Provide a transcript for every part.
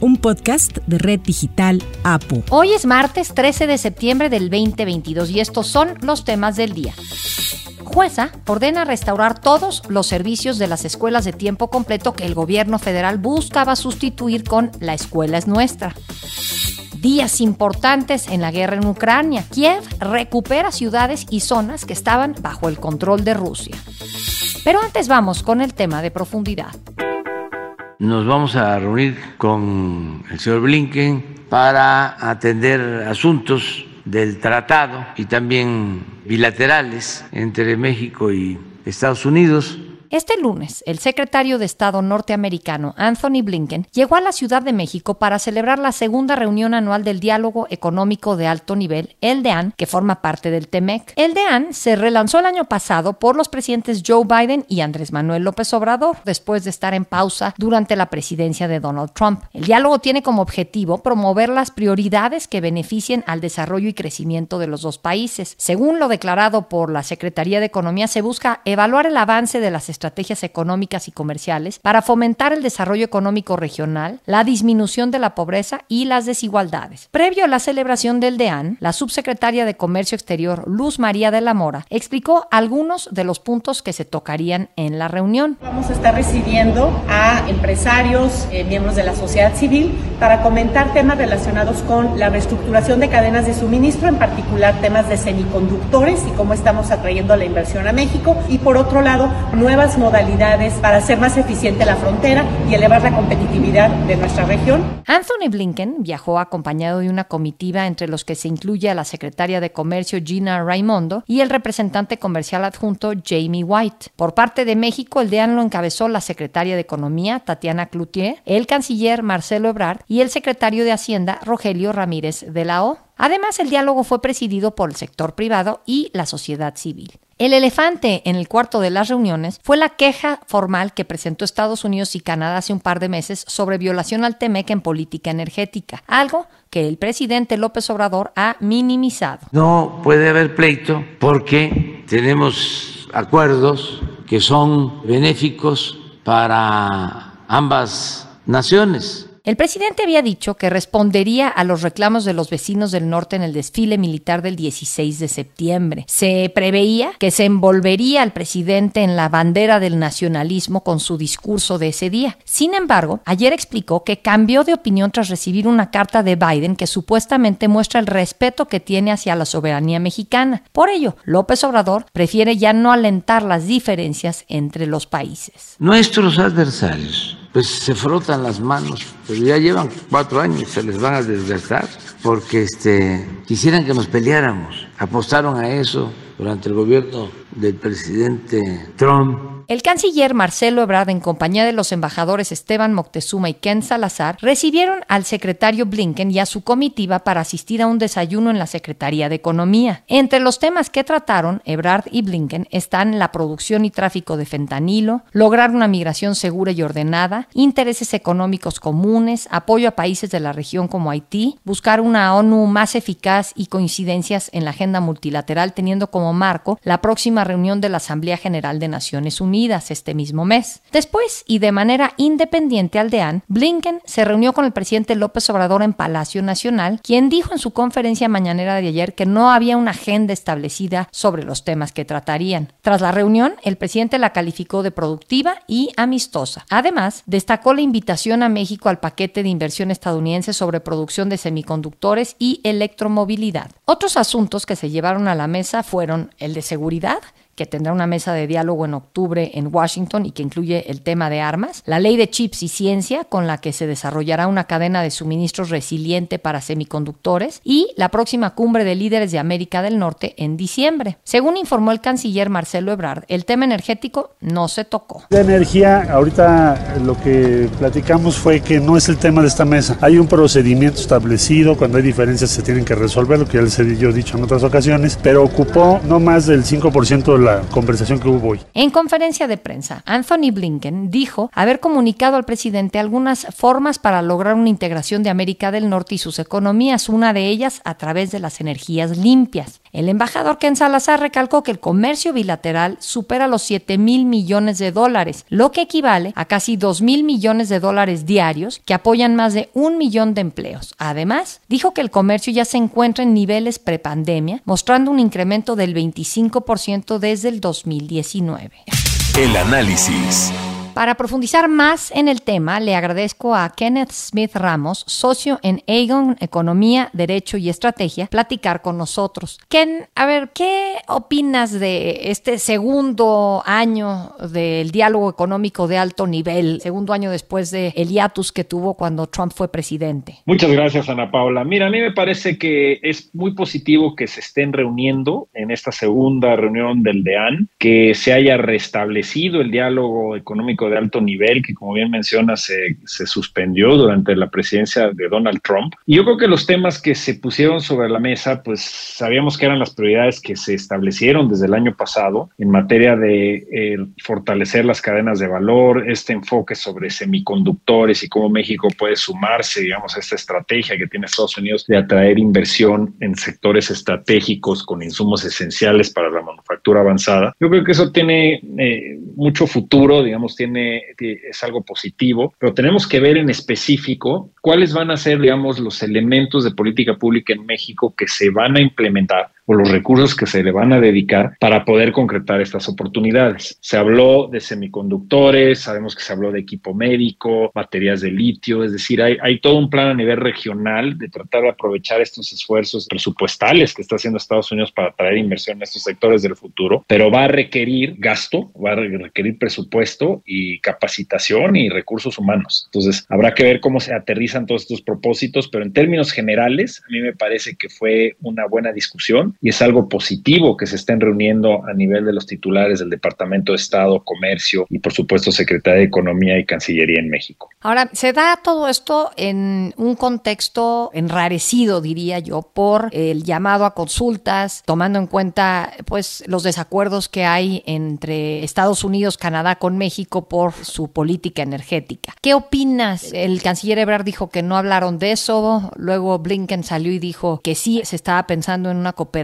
un podcast de Red Digital APO. Hoy es martes 13 de septiembre del 2022 y estos son los temas del día. Jueza ordena restaurar todos los servicios de las escuelas de tiempo completo que el gobierno federal buscaba sustituir con La escuela es nuestra. Días importantes en la guerra en Ucrania. Kiev recupera ciudades y zonas que estaban bajo el control de Rusia. Pero antes vamos con el tema de profundidad nos vamos a reunir con el señor Blinken para atender asuntos del tratado y también bilaterales entre México y Estados Unidos este lunes, el secretario de Estado norteamericano Anthony Blinken llegó a la Ciudad de México para celebrar la segunda reunión anual del Diálogo Económico de Alto Nivel, el DEAN, que forma parte del TEMEC. El DEAN se relanzó el año pasado por los presidentes Joe Biden y Andrés Manuel López Obrador, después de estar en pausa durante la presidencia de Donald Trump. El diálogo tiene como objetivo promover las prioridades que beneficien al desarrollo y crecimiento de los dos países. Según lo declarado por la Secretaría de Economía, se busca evaluar el avance de las económicas y comerciales para fomentar el desarrollo económico regional, la disminución de la pobreza y las desigualdades. Previo a la celebración del DEAN, la subsecretaria de Comercio Exterior, Luz María de la Mora, explicó algunos de los puntos que se tocarían en la reunión. Vamos a estar recibiendo a empresarios, eh, miembros de la sociedad civil, para comentar temas relacionados con la reestructuración de cadenas de suministro, en particular temas de semiconductores y cómo estamos atrayendo la inversión a México. Y por otro lado, nuevas modalidades para hacer más eficiente la frontera y elevar la competitividad de nuestra región. Anthony Blinken viajó acompañado de una comitiva entre los que se incluye a la secretaria de Comercio Gina Raimondo y el representante comercial adjunto Jamie White. Por parte de México, el DEAN lo encabezó la secretaria de Economía Tatiana Cloutier, el canciller Marcelo Ebrard y el secretario de Hacienda Rogelio Ramírez de la O. Además, el diálogo fue presidido por el sector privado y la sociedad civil. El elefante en el cuarto de las reuniones fue la queja formal que presentó Estados Unidos y Canadá hace un par de meses sobre violación al TEMEC en política energética, algo que el presidente López Obrador ha minimizado. No puede haber pleito porque tenemos acuerdos que son benéficos para ambas naciones. El presidente había dicho que respondería a los reclamos de los vecinos del norte en el desfile militar del 16 de septiembre. Se preveía que se envolvería al presidente en la bandera del nacionalismo con su discurso de ese día. Sin embargo, ayer explicó que cambió de opinión tras recibir una carta de Biden que supuestamente muestra el respeto que tiene hacia la soberanía mexicana. Por ello, López Obrador prefiere ya no alentar las diferencias entre los países. Nuestros adversarios pues se frotan las manos, pero ya llevan cuatro años, se les van a desgastar, porque este, quisieran que nos peleáramos, apostaron a eso durante el gobierno del presidente Trump el canciller Marcelo Ebrard, en compañía de los embajadores Esteban Moctezuma y Ken Salazar, recibieron al secretario Blinken y a su comitiva para asistir a un desayuno en la Secretaría de Economía. Entre los temas que trataron Ebrard y Blinken están la producción y tráfico de fentanilo, lograr una migración segura y ordenada, intereses económicos comunes, apoyo a países de la región como Haití, buscar una ONU más eficaz y coincidencias en la agenda multilateral teniendo como marco la próxima reunión de la Asamblea General de Naciones Unidas este mismo mes. Después, y de manera independiente al DEAN, Blinken se reunió con el presidente López Obrador en Palacio Nacional, quien dijo en su conferencia mañanera de ayer que no había una agenda establecida sobre los temas que tratarían. Tras la reunión, el presidente la calificó de productiva y amistosa. Además, destacó la invitación a México al paquete de inversión estadounidense sobre producción de semiconductores y electromovilidad. Otros asuntos que se llevaron a la mesa fueron el de seguridad, que tendrá una mesa de diálogo en octubre en Washington y que incluye el tema de armas, la ley de chips y ciencia, con la que se desarrollará una cadena de suministros resiliente para semiconductores, y la próxima cumbre de líderes de América del Norte en diciembre. Según informó el canciller Marcelo Ebrard, el tema energético no se tocó. De energía, ahorita lo que platicamos fue que no es el tema de esta mesa. Hay un procedimiento establecido, cuando hay diferencias se tienen que resolver, lo que ya les he yo dicho en otras ocasiones, pero ocupó no más del 5% de la conversación que hubo hoy. En conferencia de prensa, Anthony Blinken dijo haber comunicado al presidente algunas formas para lograr una integración de América del Norte y sus economías, una de ellas a través de las energías limpias. El embajador Ken Salazar recalcó que el comercio bilateral supera los 7 mil millones de dólares, lo que equivale a casi 2 mil millones de dólares diarios que apoyan más de un millón de empleos. Además, dijo que el comercio ya se encuentra en niveles prepandemia, mostrando un incremento del 25% desde el 2019. El análisis. Para profundizar más en el tema, le agradezco a Kenneth Smith Ramos, socio en Aegon Economía, Derecho y Estrategia, platicar con nosotros. Ken, a ver, ¿qué opinas de este segundo año del diálogo económico de alto nivel, segundo año después de el hiatus que tuvo cuando Trump fue presidente? Muchas gracias, Ana Paula. Mira, a mí me parece que es muy positivo que se estén reuniendo en esta segunda reunión del DEAN, que se haya restablecido el diálogo económico de alto nivel que, como bien menciona, se, se suspendió durante la presidencia de Donald Trump. Y yo creo que los temas que se pusieron sobre la mesa, pues sabíamos que eran las prioridades que se establecieron desde el año pasado en materia de eh, fortalecer las cadenas de valor, este enfoque sobre semiconductores y cómo México puede sumarse, digamos, a esta estrategia que tiene Estados Unidos de atraer inversión en sectores estratégicos con insumos esenciales para la manufactura avanzada. Yo creo que eso tiene eh, mucho futuro, digamos, tiene es algo positivo, pero tenemos que ver en específico cuáles van a ser, digamos, los elementos de política pública en México que se van a implementar o los recursos que se le van a dedicar para poder concretar estas oportunidades. Se habló de semiconductores, sabemos que se habló de equipo médico, baterías de litio, es decir, hay, hay todo un plan a nivel regional de tratar de aprovechar estos esfuerzos presupuestales que está haciendo Estados Unidos para traer inversión en estos sectores del futuro, pero va a requerir gasto, va a requerir presupuesto y capacitación y recursos humanos. Entonces, habrá que ver cómo se aterrizan todos estos propósitos, pero en términos generales, a mí me parece que fue una buena discusión y es algo positivo que se estén reuniendo a nivel de los titulares del Departamento de Estado, Comercio y por supuesto Secretaría de Economía y Cancillería en México. Ahora, se da todo esto en un contexto enrarecido, diría yo, por el llamado a consultas, tomando en cuenta pues los desacuerdos que hay entre Estados Unidos, Canadá con México por su política energética. ¿Qué opinas? El canciller Ebrard dijo que no hablaron de eso, luego Blinken salió y dijo que sí se estaba pensando en una cooperación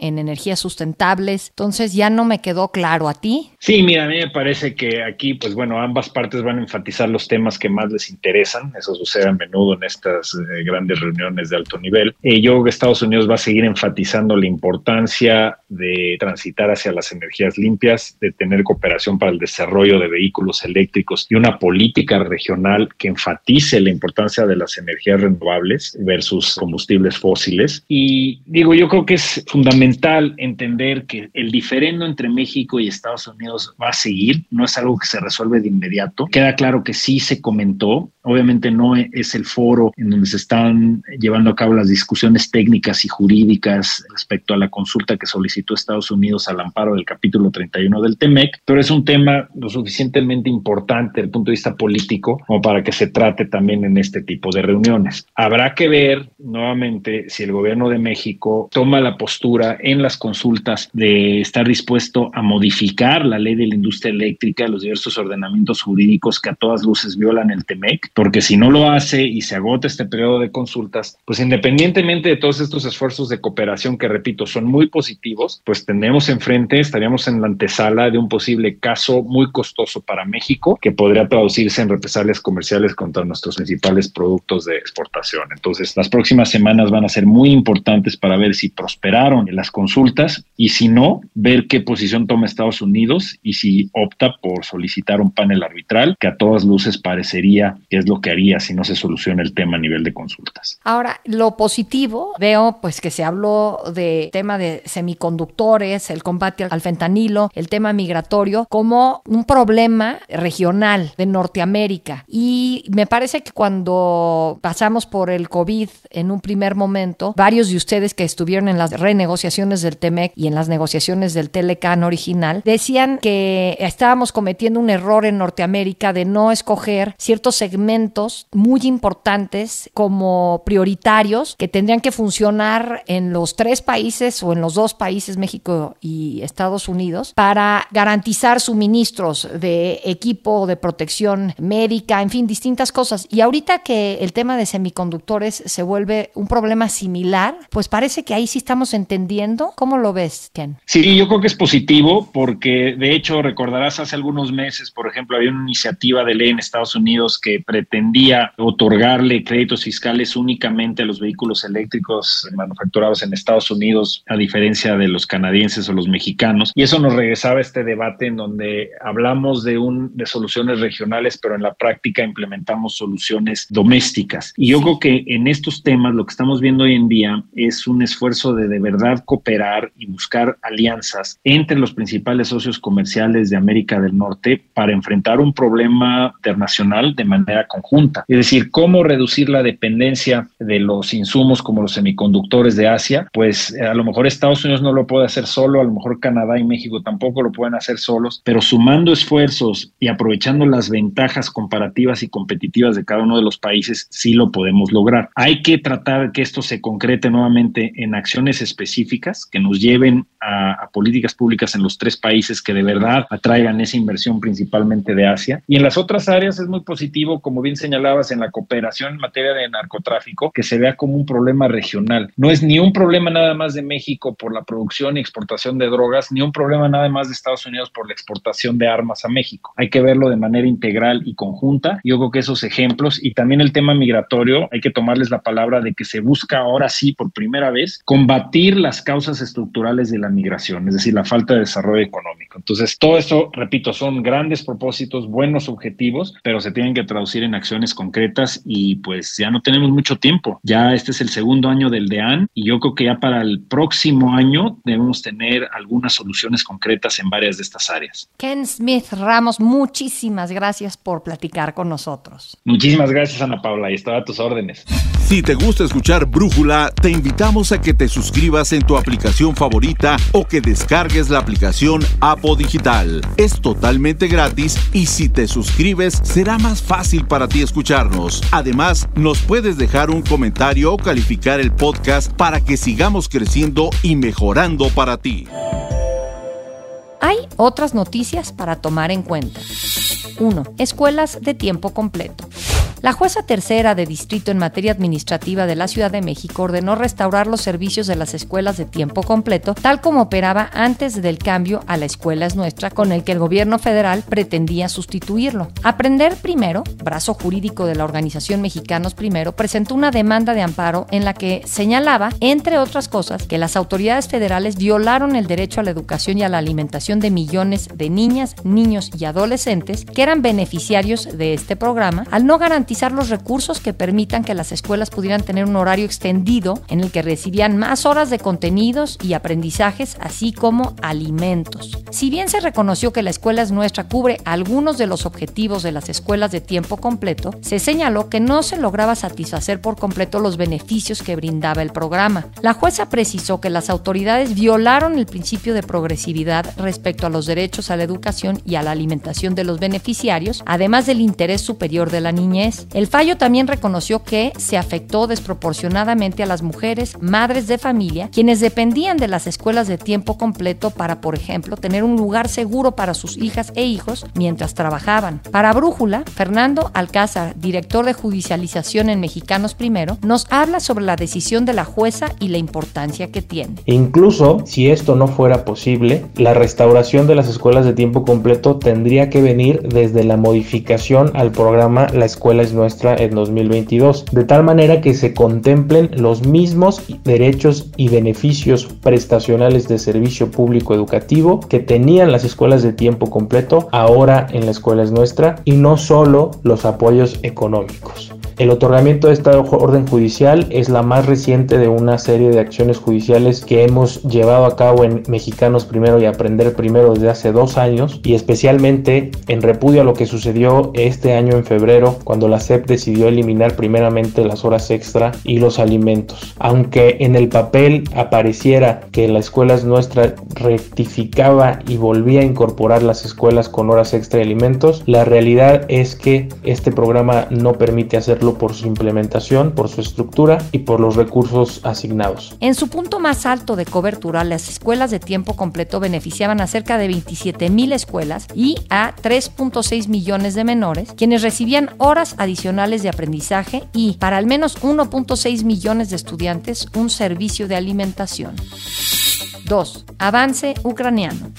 en energías sustentables. Entonces ya no me quedó claro a ti. Sí, mira, a mí me parece que aquí, pues bueno, ambas partes van a enfatizar los temas que más les interesan. Eso sucede a menudo en estas eh, grandes reuniones de alto nivel. Eh, yo creo que Estados Unidos va a seguir enfatizando la importancia de transitar hacia las energías limpias, de tener cooperación para el desarrollo de vehículos eléctricos y una política regional que enfatice la importancia de las energías renovables versus combustibles fósiles. Y digo, yo creo que es fundamental entender que el diferendo entre México y Estados Unidos va a seguir, no es algo que se resuelve de inmediato. Queda claro que sí se comentó, obviamente no es el foro en donde se están llevando a cabo las discusiones técnicas y jurídicas respecto a la consulta que solicitó Estados Unidos al amparo del capítulo 31 del TEMEC, pero es un tema lo suficientemente importante desde el punto de vista político como para que se trate también en este tipo de reuniones. Habrá que ver nuevamente si el gobierno de México toma la postura en las consultas de estar dispuesto a modificar la ley de la industria eléctrica, los diversos ordenamientos jurídicos que a todas luces violan el TEMEC, porque si no lo hace y se agota este periodo de consultas, pues independientemente de todos estos esfuerzos de cooperación que, repito, son muy positivos, pues tenemos enfrente, estaríamos en la antesala de un posible caso muy costoso para México que podría traducirse en represalias comerciales contra nuestros principales productos de exportación. Entonces, las próximas semanas van a ser muy importantes para ver si prospera en las consultas y si no, ver qué posición toma Estados Unidos y si opta por solicitar un panel arbitral, que a todas luces parecería que es lo que haría si no se soluciona el tema a nivel de consultas. Ahora, lo positivo, veo pues que se habló de tema de semiconductores, el combate al fentanilo, el tema migratorio, como un problema regional de Norteamérica. Y me parece que cuando pasamos por el COVID en un primer momento, varios de ustedes que estuvieron en las renegociaciones del TEMEC y en las negociaciones del Telecan original, decían que estábamos cometiendo un error en Norteamérica de no escoger ciertos segmentos muy importantes como prioritarios que tendrían que funcionar en los tres países o en los dos países, México y Estados Unidos, para garantizar suministros de equipo de protección médica, en fin, distintas cosas. Y ahorita que el tema de semiconductores se vuelve un problema similar, pues parece que ahí sí estamos entendiendo. ¿Cómo lo ves, Ken? Sí, yo creo que es positivo porque de hecho recordarás hace algunos meses, por ejemplo, había una iniciativa de ley en Estados Unidos que pretendía otorgarle créditos fiscales únicamente a los vehículos eléctricos manufacturados en Estados Unidos, a diferencia de los canadienses o los mexicanos. Y eso nos regresaba a este debate en donde hablamos de, un, de soluciones regionales, pero en la práctica implementamos soluciones domésticas. Y yo creo que en estos temas lo que estamos viendo hoy en día es un esfuerzo de de verdad cooperar y buscar alianzas entre los principales socios comerciales de América del Norte para enfrentar un problema internacional de manera conjunta. Es decir, cómo reducir la dependencia de los insumos como los semiconductores de Asia, pues eh, a lo mejor Estados Unidos no lo puede hacer solo, a lo mejor Canadá y México tampoco lo pueden hacer solos, pero sumando esfuerzos y aprovechando las ventajas comparativas y competitivas de cada uno de los países, sí lo podemos lograr. Hay que tratar que esto se concrete nuevamente en acciones específicas que nos lleven a, a políticas públicas en los tres países que de verdad atraigan esa inversión principalmente de Asia. Y en las otras áreas es muy positivo, como bien señalabas, en la cooperación en materia de narcotráfico, que se vea como un problema regional. No es ni un problema nada más de México por la producción y exportación de drogas, ni un problema nada más de Estados Unidos por la exportación de armas a México. Hay que verlo de manera integral y conjunta. Yo creo que esos ejemplos y también el tema migratorio, hay que tomarles la palabra de que se busca ahora sí, por primera vez, combatir las causas estructurales de la migración, es decir, la falta de desarrollo económico. Entonces, todo esto, repito, son grandes propósitos, buenos objetivos, pero se tienen que traducir en acciones concretas y pues ya no tenemos mucho tiempo. Ya este es el segundo año del DEAN y yo creo que ya para el próximo año debemos tener algunas soluciones concretas en varias de estas áreas. Ken Smith Ramos, muchísimas gracias por platicar con nosotros. Muchísimas gracias, Ana Paula, y estaba a tus órdenes. Si te gusta escuchar Brújula, te invitamos a que te suscribas en tu aplicación favorita o que descargues la aplicación Apo Digital. Es totalmente gratis y si te suscribes será más fácil para ti escucharnos. Además, nos puedes dejar un comentario o calificar el podcast para que sigamos creciendo y mejorando para ti. Hay otras noticias para tomar en cuenta. 1. Escuelas de tiempo completo. La jueza tercera de distrito en materia administrativa de la Ciudad de México ordenó restaurar los servicios de las escuelas de tiempo completo, tal como operaba antes del cambio a la escuela es nuestra, con el que el gobierno federal pretendía sustituirlo. Aprender Primero, brazo jurídico de la organización Mexicanos Primero, presentó una demanda de amparo en la que señalaba, entre otras cosas, que las autoridades federales violaron el derecho a la educación y a la alimentación de millones de niñas, niños y adolescentes que eran beneficiarios de este programa al no garantizar los recursos que permitan que las escuelas pudieran tener un horario extendido en el que recibían más horas de contenidos y aprendizajes, así como alimentos. Si bien se reconoció que la escuela es nuestra cubre algunos de los objetivos de las escuelas de tiempo completo, se señaló que no se lograba satisfacer por completo los beneficios que brindaba el programa. La jueza precisó que las autoridades violaron el principio de progresividad respecto a los derechos a la educación y a la alimentación de los beneficiarios, además del interés superior de la niñez. El fallo también reconoció que se afectó desproporcionadamente a las mujeres, madres de familia, quienes dependían de las escuelas de tiempo completo para, por ejemplo, tener un lugar seguro para sus hijas e hijos mientras trabajaban. Para Brújula, Fernando Alcázar, director de judicialización en Mexicanos Primero, nos habla sobre la decisión de la jueza y la importancia que tiene. Incluso si esto no fuera posible, la restauración de las escuelas de tiempo completo tendría que venir desde la modificación al programa La Escuela es Nuestra en 2022, de tal manera que se contemplen los mismos derechos y beneficios prestacionales de servicio público educativo que tenían las escuelas de tiempo completo ahora en la Escuela es Nuestra y no solo los apoyos económicos. El otorgamiento de esta orden judicial es la más reciente de una serie de acciones judiciales que hemos llevado a cabo en Mexicanos Primero y Aprender Primero desde hace dos años y especialmente en repudio a lo que sucedió este año en febrero cuando la SEP decidió eliminar primeramente las horas extra y los alimentos. Aunque en el papel apareciera que la escuela es nuestra rectificaba y volvía a incorporar las escuelas con horas extra y alimentos, la realidad es que este programa no permite hacerlo por su implementación, por su estructura y por los recursos asignados. En su punto más alto de cobertura, las escuelas de tiempo completo beneficiaban a cerca de 27 mil escuelas y a 3.6 millones de menores, quienes recibían horas adicionales de aprendizaje y, para al menos 1.6 millones de estudiantes, un servicio de alimentación. 2. Avance ucraniano.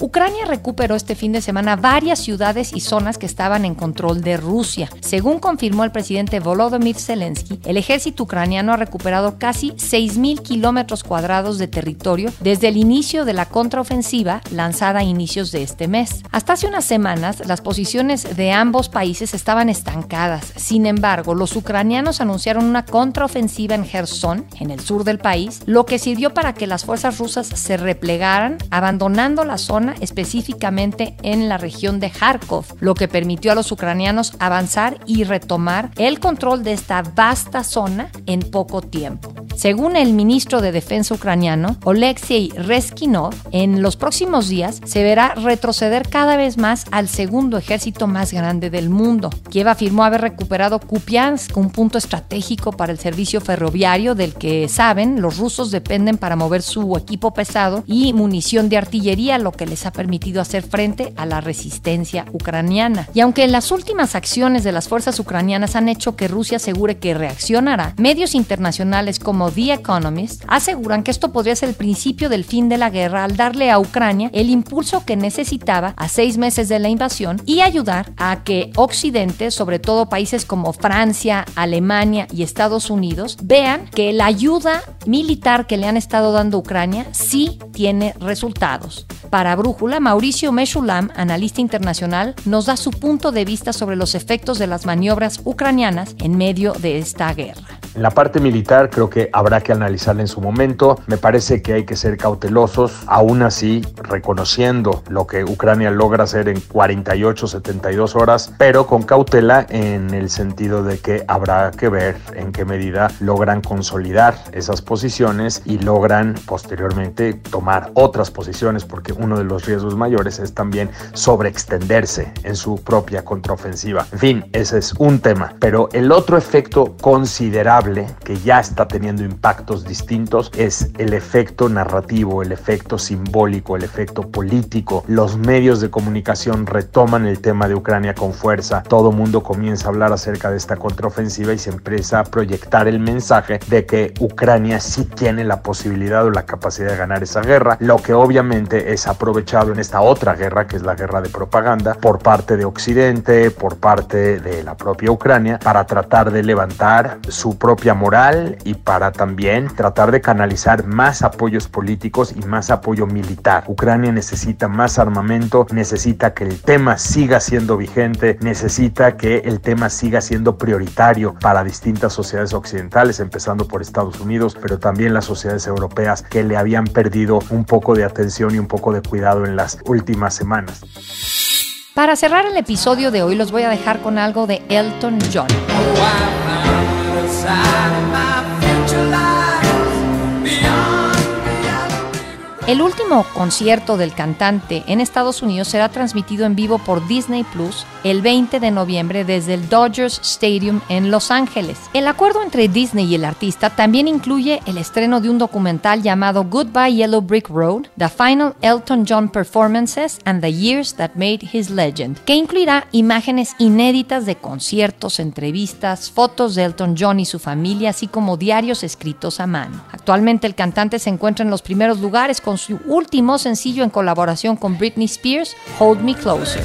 Ucrania recuperó este fin de semana varias ciudades y zonas que estaban en control de Rusia. Según confirmó el presidente Volodymyr Zelensky, el ejército ucraniano ha recuperado casi 6.000 kilómetros cuadrados de territorio desde el inicio de la contraofensiva lanzada a inicios de este mes. Hasta hace unas semanas, las posiciones de ambos países estaban estancadas. Sin embargo, los ucranianos anunciaron una contraofensiva en Gerson, en el sur del país, lo que sirvió para que las fuerzas rusas se replegaran, abandonando la zona específicamente en la región de Kharkov, lo que permitió a los ucranianos avanzar y retomar el control de esta vasta zona en poco tiempo. Según el ministro de Defensa ucraniano, Oleksiy Reskinov, en los próximos días se verá retroceder cada vez más al segundo ejército más grande del mundo. Kiev afirmó haber recuperado Kupiansk, un punto estratégico para el servicio ferroviario del que saben los rusos dependen para mover su equipo pesado y munición de artillería, lo que les ha permitido hacer frente a la resistencia ucraniana. Y aunque las últimas acciones de las fuerzas ucranianas han hecho que Rusia asegure que reaccionará, medios internacionales como The Economist aseguran que esto podría ser el principio del fin de la guerra al darle a Ucrania el impulso que necesitaba a seis meses de la invasión y ayudar a que Occidente, sobre todo países como Francia, Alemania y Estados Unidos, vean que la ayuda militar que le han estado dando a Ucrania sí tiene resultados. Para Brújula, Mauricio Meshulam, analista internacional, nos da su punto de vista sobre los efectos de las maniobras ucranianas en medio de esta guerra. La parte militar creo que habrá que analizarla en su momento. Me parece que hay que ser cautelosos, aún así reconociendo lo que Ucrania logra hacer en 48, 72 horas, pero con cautela en el sentido de que habrá que ver en qué medida logran consolidar esas posiciones y logran posteriormente tomar otras posiciones, porque uno de los riesgos mayores es también sobreextenderse en su propia contraofensiva. En fin, ese es un tema, pero el otro efecto considerable que ya está teniendo impactos distintos es el efecto narrativo, el efecto simbólico, el efecto político. Los medios de comunicación retoman el tema de Ucrania con fuerza. Todo mundo comienza a hablar acerca de esta contraofensiva y se empieza a proyectar el mensaje de que Ucrania sí tiene la posibilidad o la capacidad de ganar esa guerra, lo que obviamente es aprovechado en esta otra guerra, que es la guerra de propaganda, por parte de Occidente, por parte de la propia Ucrania, para tratar de levantar su propia moral y para también tratar de canalizar más apoyos políticos y más apoyo militar. Ucrania necesita más armamento, necesita que el tema siga siendo vigente, necesita que el tema siga siendo prioritario para distintas sociedades occidentales, empezando por Estados Unidos, pero también las sociedades europeas que le habían perdido un poco de atención y un poco de cuidado en las últimas semanas. Para cerrar el episodio de hoy los voy a dejar con algo de Elton John. inside of my El último concierto del cantante en Estados Unidos será transmitido en vivo por Disney Plus el 20 de noviembre desde el Dodgers Stadium en Los Ángeles. El acuerdo entre Disney y el artista también incluye el estreno de un documental llamado Goodbye Yellow Brick Road, The Final Elton John Performances and the Years That Made His Legend, que incluirá imágenes inéditas de conciertos, entrevistas, fotos de Elton John y su familia, así como diarios escritos a mano. Actualmente el cantante se encuentra en los primeros lugares con su último sencillo en colaboración con Britney Spears, Hold Me Closer.